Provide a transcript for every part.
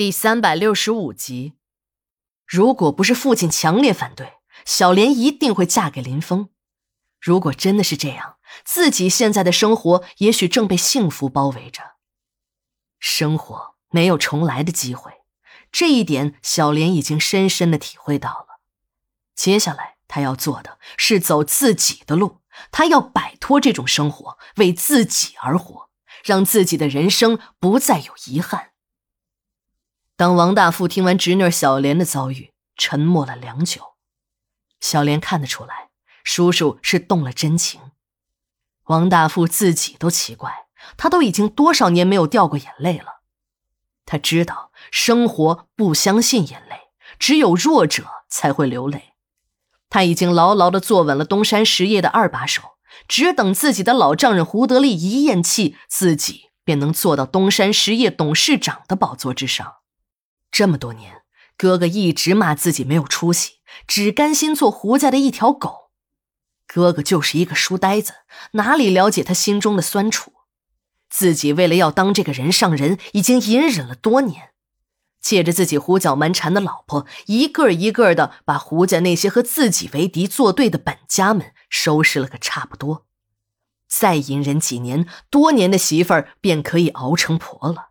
第三百六十五集，如果不是父亲强烈反对，小莲一定会嫁给林峰。如果真的是这样，自己现在的生活也许正被幸福包围着。生活没有重来的机会，这一点小莲已经深深的体会到了。接下来，她要做的是走自己的路，她要摆脱这种生活，为自己而活，让自己的人生不再有遗憾。当王大富听完侄女小莲的遭遇，沉默了良久。小莲看得出来，叔叔是动了真情。王大富自己都奇怪，他都已经多少年没有掉过眼泪了。他知道生活不相信眼泪，只有弱者才会流泪。他已经牢牢的坐稳了东山实业的二把手，只等自己的老丈人胡德利一咽气，自己便能坐到东山实业董事长的宝座之上。这么多年，哥哥一直骂自己没有出息，只甘心做胡家的一条狗。哥哥就是一个书呆子，哪里了解他心中的酸楚？自己为了要当这个人上人，已经隐忍了多年，借着自己胡搅蛮缠的老婆，一个一个的把胡家那些和自己为敌作对的本家们收拾了个差不多。再隐忍几年，多年的媳妇儿便可以熬成婆了。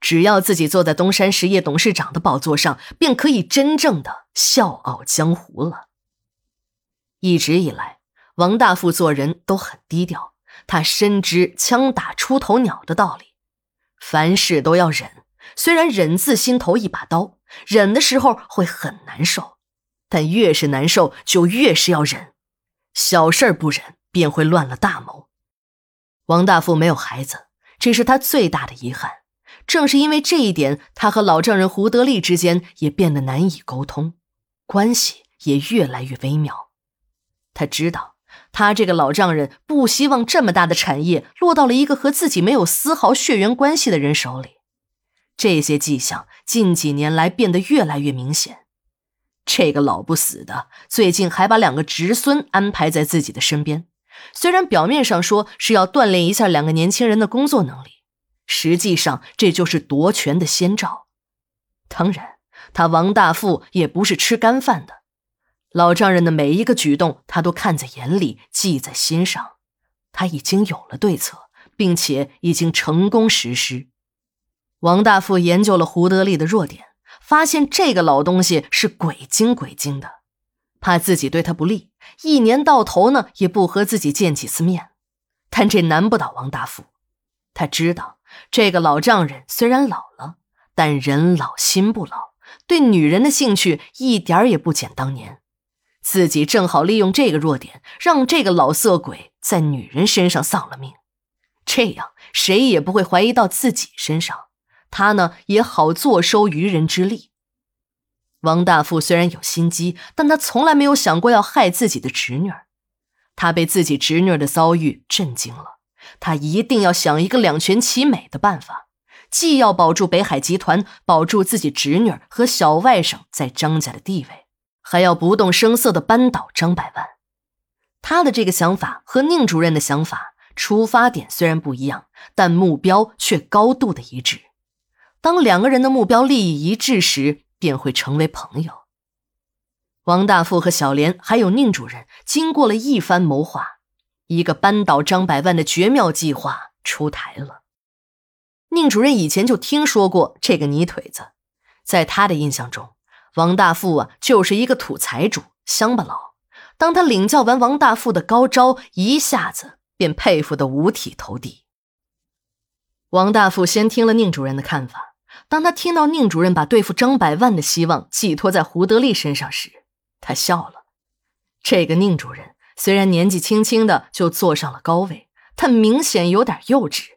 只要自己坐在东山实业董事长的宝座上，便可以真正的笑傲江湖了。一直以来，王大富做人都很低调，他深知“枪打出头鸟”的道理，凡事都要忍。虽然忍字心头一把刀，忍的时候会很难受，但越是难受，就越是要忍。小事不忍，便会乱了大谋。王大富没有孩子，这是他最大的遗憾。正是因为这一点，他和老丈人胡德利之间也变得难以沟通，关系也越来越微妙。他知道，他这个老丈人不希望这么大的产业落到了一个和自己没有丝毫血缘关系的人手里。这些迹象近几年来变得越来越明显。这个老不死的，最近还把两个侄孙安排在自己的身边，虽然表面上说是要锻炼一下两个年轻人的工作能力。实际上，这就是夺权的先兆。当然，他王大富也不是吃干饭的，老丈人的每一个举动，他都看在眼里，记在心上。他已经有了对策，并且已经成功实施。王大富研究了胡德利的弱点，发现这个老东西是鬼精鬼精的，怕自己对他不利，一年到头呢也不和自己见几次面。但这难不倒王大富，他知道。这个老丈人虽然老了，但人老心不老，对女人的兴趣一点也不减当年。自己正好利用这个弱点，让这个老色鬼在女人身上丧了命，这样谁也不会怀疑到自己身上，他呢也好坐收渔人之利。王大富虽然有心机，但他从来没有想过要害自己的侄女儿，他被自己侄女儿的遭遇震惊了。他一定要想一个两全其美的办法，既要保住北海集团，保住自己侄女和小外甥在张家的地位，还要不动声色的扳倒张百万。他的这个想法和宁主任的想法出发点虽然不一样，但目标却高度的一致。当两个人的目标利益一致时，便会成为朋友。王大富和小莲还有宁主任经过了一番谋划。一个扳倒张百万的绝妙计划出台了。宁主任以前就听说过这个泥腿子，在他的印象中，王大富啊就是一个土财主、乡巴佬。当他领教完王大富的高招，一下子便佩服得五体投地。王大富先听了宁主任的看法，当他听到宁主任把对付张百万的希望寄托在胡德利身上时，他笑了。这个宁主任。虽然年纪轻轻的就坐上了高位，但明显有点幼稚。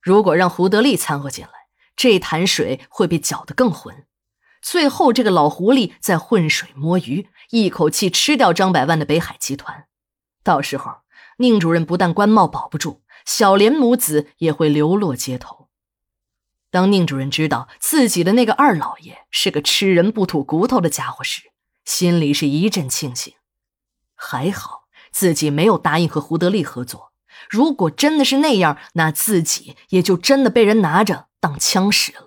如果让胡德利掺和进来，这潭水会被搅得更浑。最后，这个老狐狸在浑水摸鱼，一口气吃掉张百万的北海集团。到时候，宁主任不但官帽保不住，小莲母子也会流落街头。当宁主任知道自己的那个二老爷是个吃人不吐骨头的家伙时，心里是一阵庆幸。还好自己没有答应和胡德利合作，如果真的是那样，那自己也就真的被人拿着当枪使了。